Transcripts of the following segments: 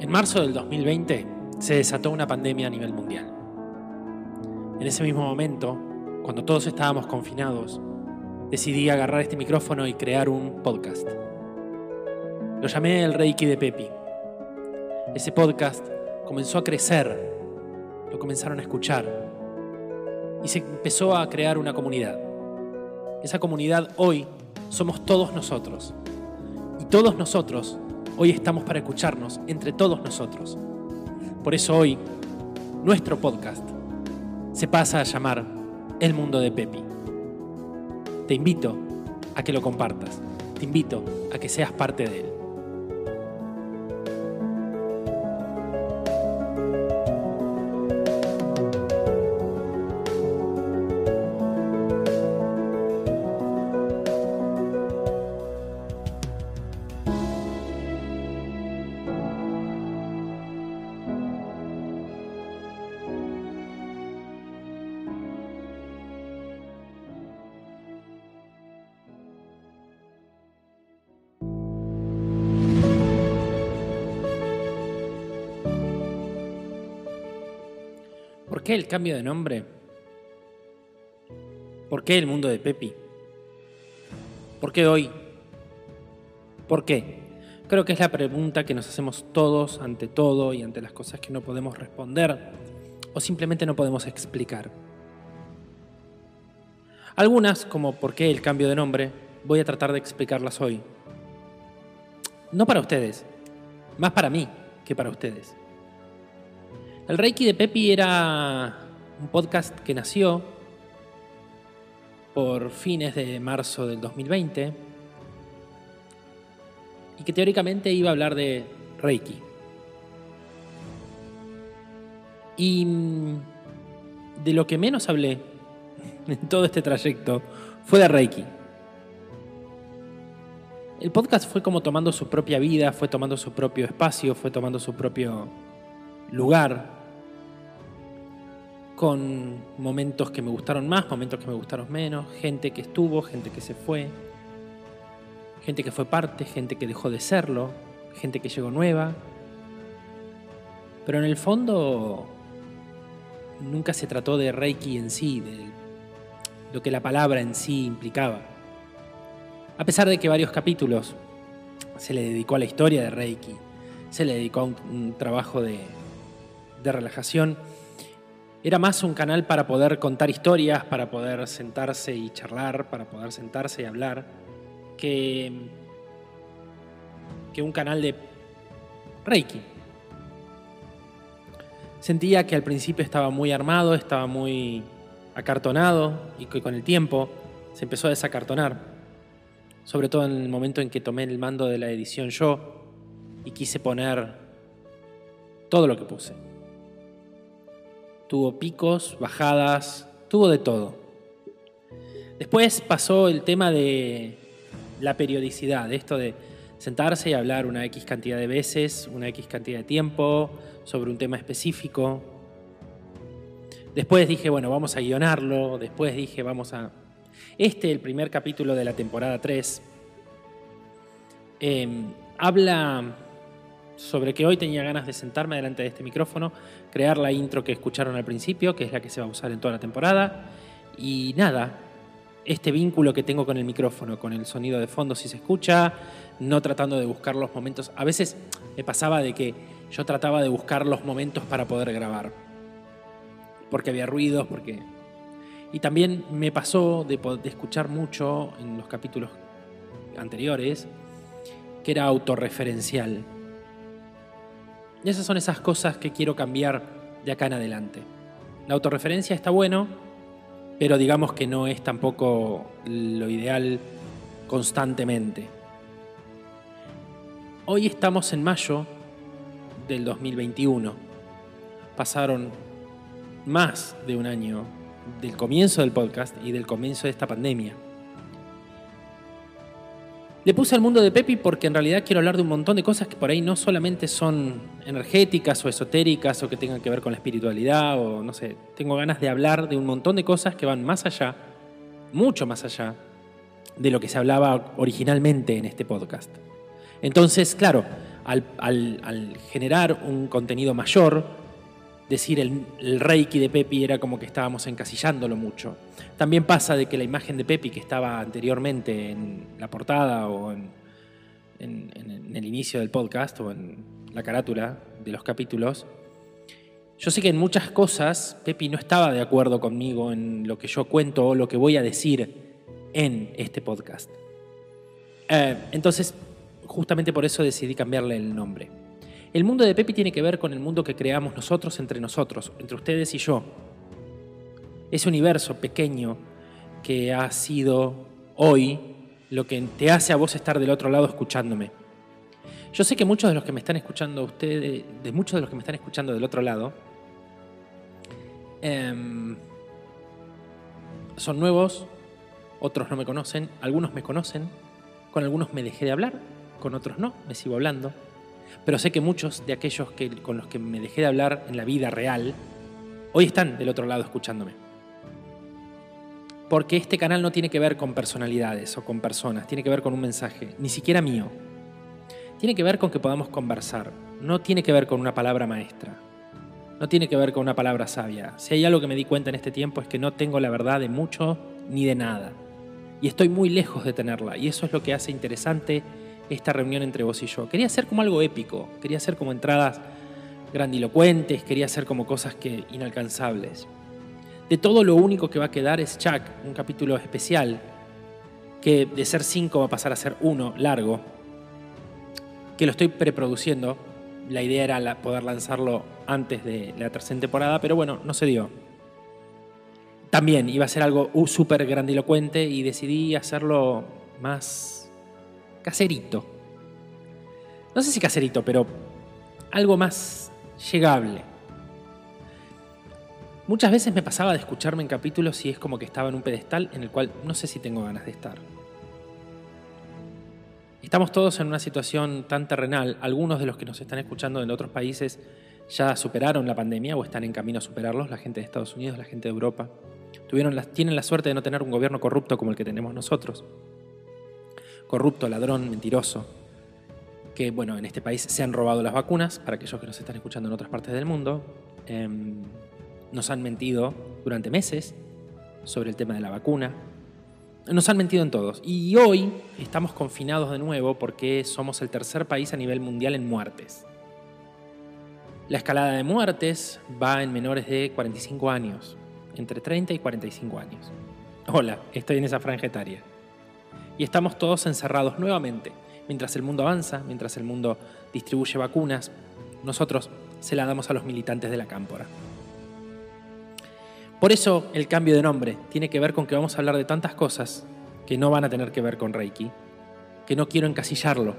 En marzo del 2020 se desató una pandemia a nivel mundial. En ese mismo momento, cuando todos estábamos confinados, decidí agarrar este micrófono y crear un podcast. Lo llamé el Reiki de Pepi. Ese podcast comenzó a crecer, lo comenzaron a escuchar y se empezó a crear una comunidad. Esa comunidad hoy somos todos nosotros. Y todos nosotros hoy estamos para escucharnos entre todos nosotros. Por eso hoy nuestro podcast se pasa a llamar El Mundo de Pepi. Te invito a que lo compartas. Te invito a que seas parte de él. Qué el cambio de nombre? ¿Por qué el mundo de Pepi? ¿Por qué hoy? ¿Por qué? Creo que es la pregunta que nos hacemos todos ante todo y ante las cosas que no podemos responder o simplemente no podemos explicar. Algunas, como por qué el cambio de nombre, voy a tratar de explicarlas hoy. No para ustedes, más para mí que para ustedes. El Reiki de Pepi era un podcast que nació por fines de marzo del 2020 y que teóricamente iba a hablar de Reiki. Y mm, de lo que menos hablé en todo este trayecto fue de Reiki. El podcast fue como tomando su propia vida, fue tomando su propio espacio, fue tomando su propio lugar, con momentos que me gustaron más, momentos que me gustaron menos, gente que estuvo, gente que se fue, gente que fue parte, gente que dejó de serlo, gente que llegó nueva. Pero en el fondo nunca se trató de Reiki en sí, de lo que la palabra en sí implicaba. A pesar de que varios capítulos se le dedicó a la historia de Reiki, se le dedicó a un, trabajo de relajación, era más un canal para poder contar historias, para poder sentarse y charlar, para poder sentarse y hablar, que, que un canal de Reiki. Sentía que al principio estaba muy armado, estaba muy acartonado y que con el tiempo se empezó a desacartonar. Sobre todo en el momento en que tomé el mando de la edición yo y quise poner todo lo que puse tuvo picos, bajadas, tuvo de todo. Después pasó el tema de la periodicidad, esto de sentarse y hablar una X cantidad de veces, una X cantidad de tiempo, sobre un tema específico. Después dije, bueno, vamos a guionarlo, después dije, vamos a... Este, el primer capítulo de la temporada 3, eh, habla sobre que hoy tenía ganas de sentarme delante de este micrófono, crear la intro que escucharon al principio, que es la que se va a usar en toda la temporada. Y nada, este vínculo que tengo con el micrófono, con el sonido de fondo si se escucha, no tratando de buscar los momentos. A veces me pasaba de que yo trataba de buscar los momentos para poder grabar. Porque había ruidos, porque... Y también me pasó de, de escuchar mucho en los capítulos anteriores que era autorreferencial y esas son esas cosas que quiero cambiar de acá en adelante. La autorreferencia está bueno, pero digamos que no es tampoco lo ideal constantemente. Hoy estamos en mayo del 2021. Pasaron más de un año del comienzo del podcast y del comienzo de esta pandemia. Le puse al mundo de Pepi porque en realidad quiero hablar de un montón de cosas que por ahí no solamente son energéticas o esotéricas o que tengan que ver con la espiritualidad o no sé. Tengo ganas de hablar de un montón de cosas que van más allá, mucho más allá de lo que se hablaba originalmente en este podcast. Entonces, claro, al, generar un contenido mayor, decir el, Reiki de Pepi era como que estábamos encasillándolo mucho. También pasa de que la imagen de Pepi que estaba anteriormente en la portada o en el inicio del podcast o en la carátula de los capítulos, yo sé que en muchas cosas Pepi no estaba de acuerdo conmigo en lo que yo cuento o lo que voy a decir en este podcast. Eh, entonces, justamente por eso decidí cambiarle el nombre. El mundo de Pepi tiene que ver con el mundo que creamos nosotros entre nosotros, entre ustedes y yo. Ese universo pequeño que ha sido hoy lo que te hace a vos estar del otro lado escuchándome. Yo sé que muchos de los que me están escuchando ustedes, de muchos de los que me están escuchando del otro lado, em, son nuevos, otros no me conocen, algunos me conocen, con algunos me dejé de hablar, con otros no, me sigo hablando. Pero sé que muchos de aquellos que, con los que me dejé de hablar en la vida real, hoy están del otro lado escuchándome. Porque este canal no tiene que ver con personalidades o con personas, tiene que ver con un mensaje, ni siquiera mío. Tiene que ver con que podamos conversar, no tiene que ver con una palabra maestra, no tiene que ver con una palabra sabia. Si hay algo que me di cuenta en este tiempo es que no tengo la verdad de mucho ni de nada. Y estoy muy lejos de tenerla, y eso es lo que hace interesante esta reunión entre vos y yo. Quería hacer como algo épico, quería hacer como entradas grandilocuentes, quería hacer como cosas que inalcanzables. De todo lo único que va a quedar es Chuck, un capítulo especial, que de ser cinco va a pasar a ser uno, largo, que lo estoy preproduciendo. La idea era poder lanzarlo antes de la tercera temporada, pero bueno, no se dio. También iba a ser algo uh, súper grandilocuente y decidí hacerlo más caserito. No sé si caserito, pero algo más llegable. Muchas veces me pasaba de escucharme en capítulos y es como que estaba en un pedestal en el cual no sé si tengo ganas de estar. Estamos todos en una situación tan terrenal. Algunos de los que nos están escuchando en otros países ya superaron la pandemia o están en camino a superarlos. La gente de Estados Unidos, la gente de Europa. Tuvieron tienen la suerte de no tener un gobierno corrupto como el que tenemos nosotros. Corrupto, ladrón, mentiroso. Que, bueno, en este país se han robado las vacunas, para aquellos que nos están escuchando en otras partes del mundo. Em, nos han mentido durante meses sobre el tema de la vacuna. Nos han mentido en todos. Y hoy estamos confinados de nuevo porque somos el tercer país a nivel mundial en muertes. La escalada de muertes va en menores de 45 años, entre 30 y 45 años. Hola, estoy en esa franja etaria. Y estamos todos encerrados nuevamente. Mientras el mundo avanza, mientras el mundo distribuye vacunas, nosotros se la damos a los militantes de la cámpora. Por eso el cambio de nombre tiene que ver con que vamos a hablar de tantas cosas que no van a tener que ver con Reiki, que no quiero encasillarlo.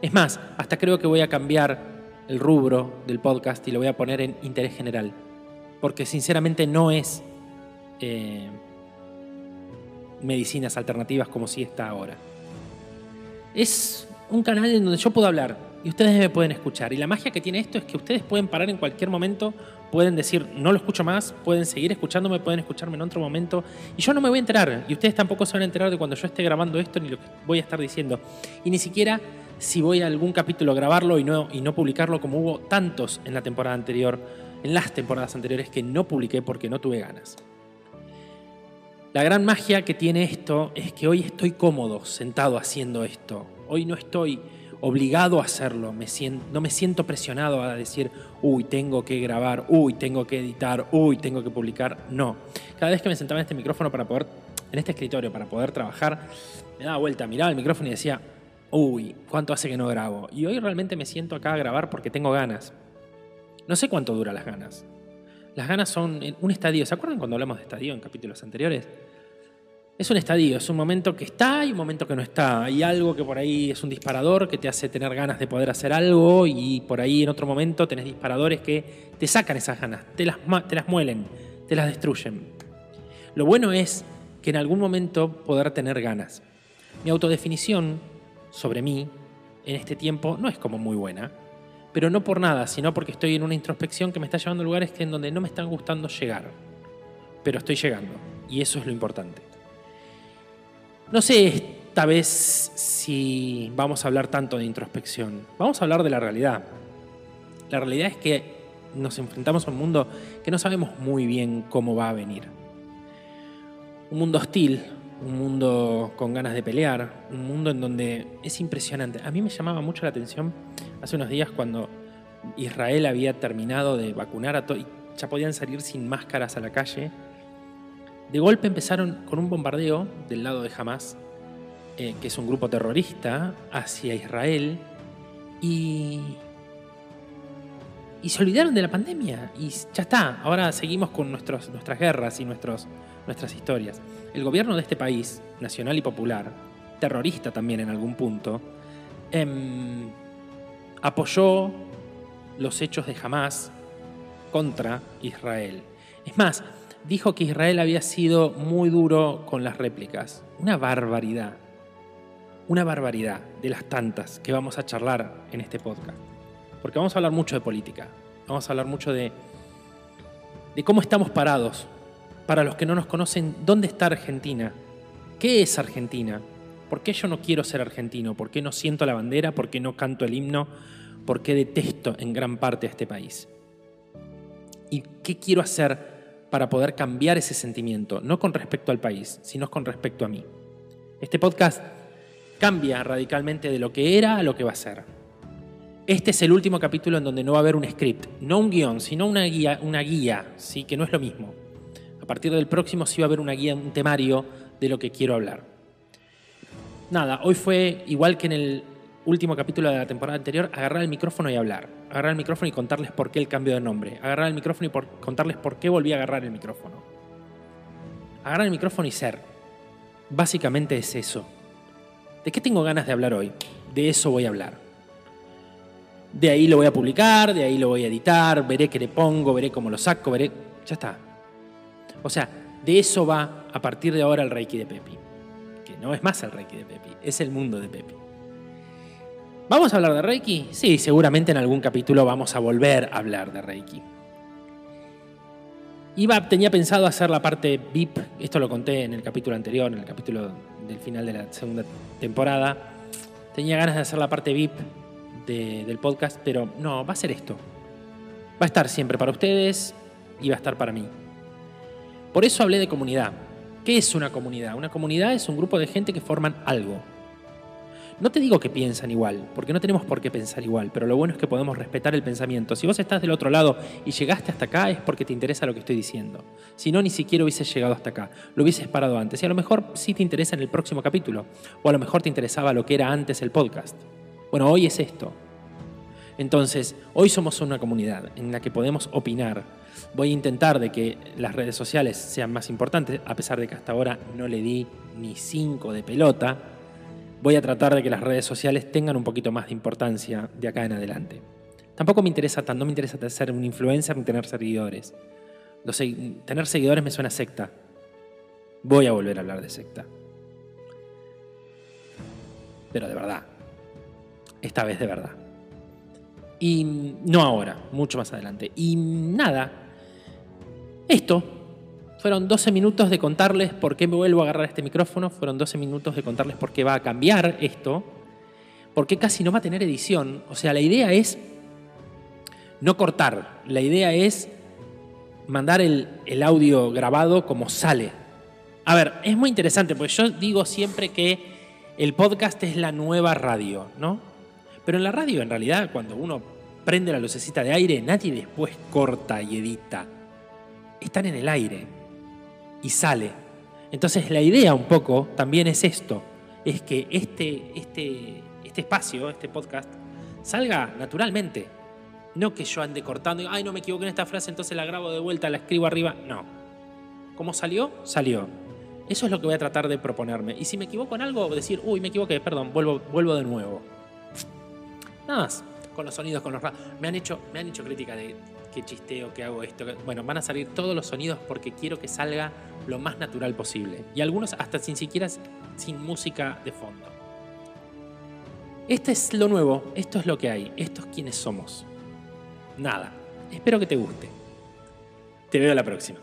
Es más, hasta creo que voy a cambiar el rubro del podcast y lo voy a poner en interés general, porque sinceramente no es eh, medicinas alternativas como si está ahora. Es un canal en donde yo puedo hablar y ustedes me pueden escuchar. Y la magia que tiene esto es que ustedes pueden parar en cualquier momento, pueden decir, no lo escucho más, pueden seguir escuchándome, pueden escucharme en otro momento. Y yo no me voy a enterar. Y ustedes tampoco se van a enterar de cuando yo esté grabando esto ni lo que voy a estar diciendo. Y ni siquiera si voy a algún capítulo a grabarlo y no, y no publicarlo como hubo tantos en la temporada anterior, en las temporadas anteriores que no publiqué porque no tuve ganas. La gran magia que tiene esto es que hoy estoy cómodo sentado haciendo esto. Hoy no estoy obligado a hacerlo, no me siento presionado a decir, uy, tengo que grabar, uy, tengo que editar, uy, tengo que publicar. No. Cada vez que me sentaba en este micrófono para poder, en este escritorio, para poder trabajar, me daba vuelta, miraba el micrófono y decía, uy, ¿cuánto hace que no grabo? Y hoy realmente me siento acá a grabar porque tengo ganas. No sé cuánto dura las ganas. Las ganas son un estadio. ¿Se acuerdan cuando hablamos de estadio en capítulos anteriores? Es un estadio, es un momento que está y un momento que no está. Hay algo que por ahí es un disparador que te hace tener ganas de poder hacer algo y por ahí en otro momento tenés disparadores que te sacan esas ganas, te las, te las muelen, te las destruyen. Lo bueno es que en algún momento poder tener ganas. Mi autodefinición sobre mí en este tiempo no es como muy buena, pero no por nada, sino porque estoy en una introspección que me está llevando a lugares que en donde no me están gustando llegar. Pero estoy llegando y eso es lo importante. No sé esta vez si vamos a hablar tanto de introspección, vamos a hablar de la realidad. La realidad es que nos enfrentamos a un mundo que no sabemos muy bien cómo va a venir. Un mundo hostil, un mundo con ganas de pelear, un mundo en donde es impresionante. A mí me llamaba mucho la atención hace unos días cuando Israel había terminado de vacunar a todos ya podían salir sin máscaras a la calle. De golpe empezaron con un bombardeo del lado de Hamas, eh, que es un grupo terrorista, hacia Israel y, y se olvidaron de la pandemia y ya está. Ahora seguimos con nuestros, nuestras guerras y nuestros, nuestras historias. El gobierno de este país, nacional y popular, terrorista también en algún punto, em, apoyó los hechos de Hamas contra Israel. Es más, dijo que Israel había sido muy duro con las réplicas. Una barbaridad. Una barbaridad de las tantas que vamos a charlar en este podcast. Porque vamos a hablar mucho de política. Vamos a hablar mucho de, de cómo estamos parados. Para los que no nos conocen, ¿dónde está Argentina? ¿Qué es Argentina? ¿Por qué yo no quiero ser argentino? ¿Por qué no siento la bandera? ¿Por qué no canto el himno? ¿Por qué detesto en gran parte a este país? ¿Y qué quiero hacer para poder cambiar ese sentimiento? No con respecto al país, sino con respecto a mí. Este podcast cambia radicalmente de lo que era a lo que va a ser. Este es el último capítulo en donde no va a haber un script, no un guion, sino una guía, una guía, ¿sí? que no es lo mismo. A partir del próximo sí va a haber una guía, un temario de lo que quiero hablar. Nada, hoy fue igual que en el último capítulo de la temporada anterior, agarrar el micrófono y hablar. Agarrar el micrófono y contarles por qué el cambio de nombre. Agarrar el micrófono y contarles por qué volví a agarrar el micrófono. Agarrar el micrófono y ser. Básicamente es eso. ¿De qué tengo ganas de hablar hoy? De eso voy a hablar. De ahí lo voy a publicar, de ahí lo voy a editar, veré qué le pongo, veré cómo lo saco, veré... Ya está. O sea, de eso va a partir de ahora el Reiki de Pepi. No es más el Reiki de Pepi, es el mundo de Pepi. ¿Vamos a hablar de Reiki? Sí, seguramente en algún capítulo vamos a volver a hablar de Reiki. Iba, tenía pensado hacer la parte VIP, esto lo conté en el capítulo anterior, en el capítulo del final de la segunda temporada. Tenía ganas de hacer la parte VIP del podcast, pero no, va a ser esto. Va a estar siempre para ustedes y va a estar para mí. Por eso hablé de comunidad. ¿Qué es una comunidad? Una comunidad es un grupo de gente que forman algo, no te digo que piensan igual, porque no tenemos por qué pensar igual, pero lo bueno es que podemos respetar el pensamiento. Si vos estás del otro lado y llegaste hasta acá es porque te interesa lo que estoy diciendo. Si no, ni siquiera hubieses llegado hasta acá, lo hubieses parado antes. Y a lo mejor sí te interesa en el próximo capítulo, o a lo mejor te interesaba lo que era antes el podcast. Bueno, hoy es esto. Entonces, hoy somos una comunidad en la que podemos opinar. Voy a intentar de que las redes sociales sean más importantes, a pesar de que hasta ahora no le di ni cinco de pelota voy a tratar de que las redes sociales tengan un poquito más de importancia de acá en adelante. Tampoco me interesa tanto, no me interesa ser un influencer ni tener seguidores. tener seguidores me suena secta. Voy a volver a hablar de secta. Pero de verdad. Esta vez de verdad. Y no ahora, mucho más adelante. Y nada. Esto fueron 12 minutos de contarles por qué me vuelvo a agarrar este micrófono, fueron 12 minutos de contarles por qué va a cambiar esto, por qué casi no va a tener edición. O sea, la idea es no cortar, la idea es mandar el, el audio grabado como sale. A ver, es muy interesante, porque yo digo siempre que el podcast es la nueva radio, ¿no? Pero en la radio, en realidad, cuando uno prende la lucecita de aire, nadie después corta y edita. Están en el aire y sale. Entonces la idea un poco también es esto, es que este, este, este espacio, este podcast, salga naturalmente. No que yo ande cortando y, ay, no me equivoqué en esta frase, entonces la grabo de vuelta, la escribo arriba. No. Como salió, salió. Eso es lo que voy a tratar de proponerme. Y si me equivoco en algo, decir, uy, me equivoqué, perdón, vuelvo, vuelvo de nuevo. Nada más. Con los sonidos, con los... Me han hecho, me han hecho crítica de qué chisteo, que hago esto. Bueno, van a salir todos los sonidos porque quiero que salga lo más natural posible. Y algunos hasta sin siquiera sin música de fondo. Este es lo nuevo, esto es lo que hay, esto es quienes somos. Nada, espero que te guste. Te veo la próxima.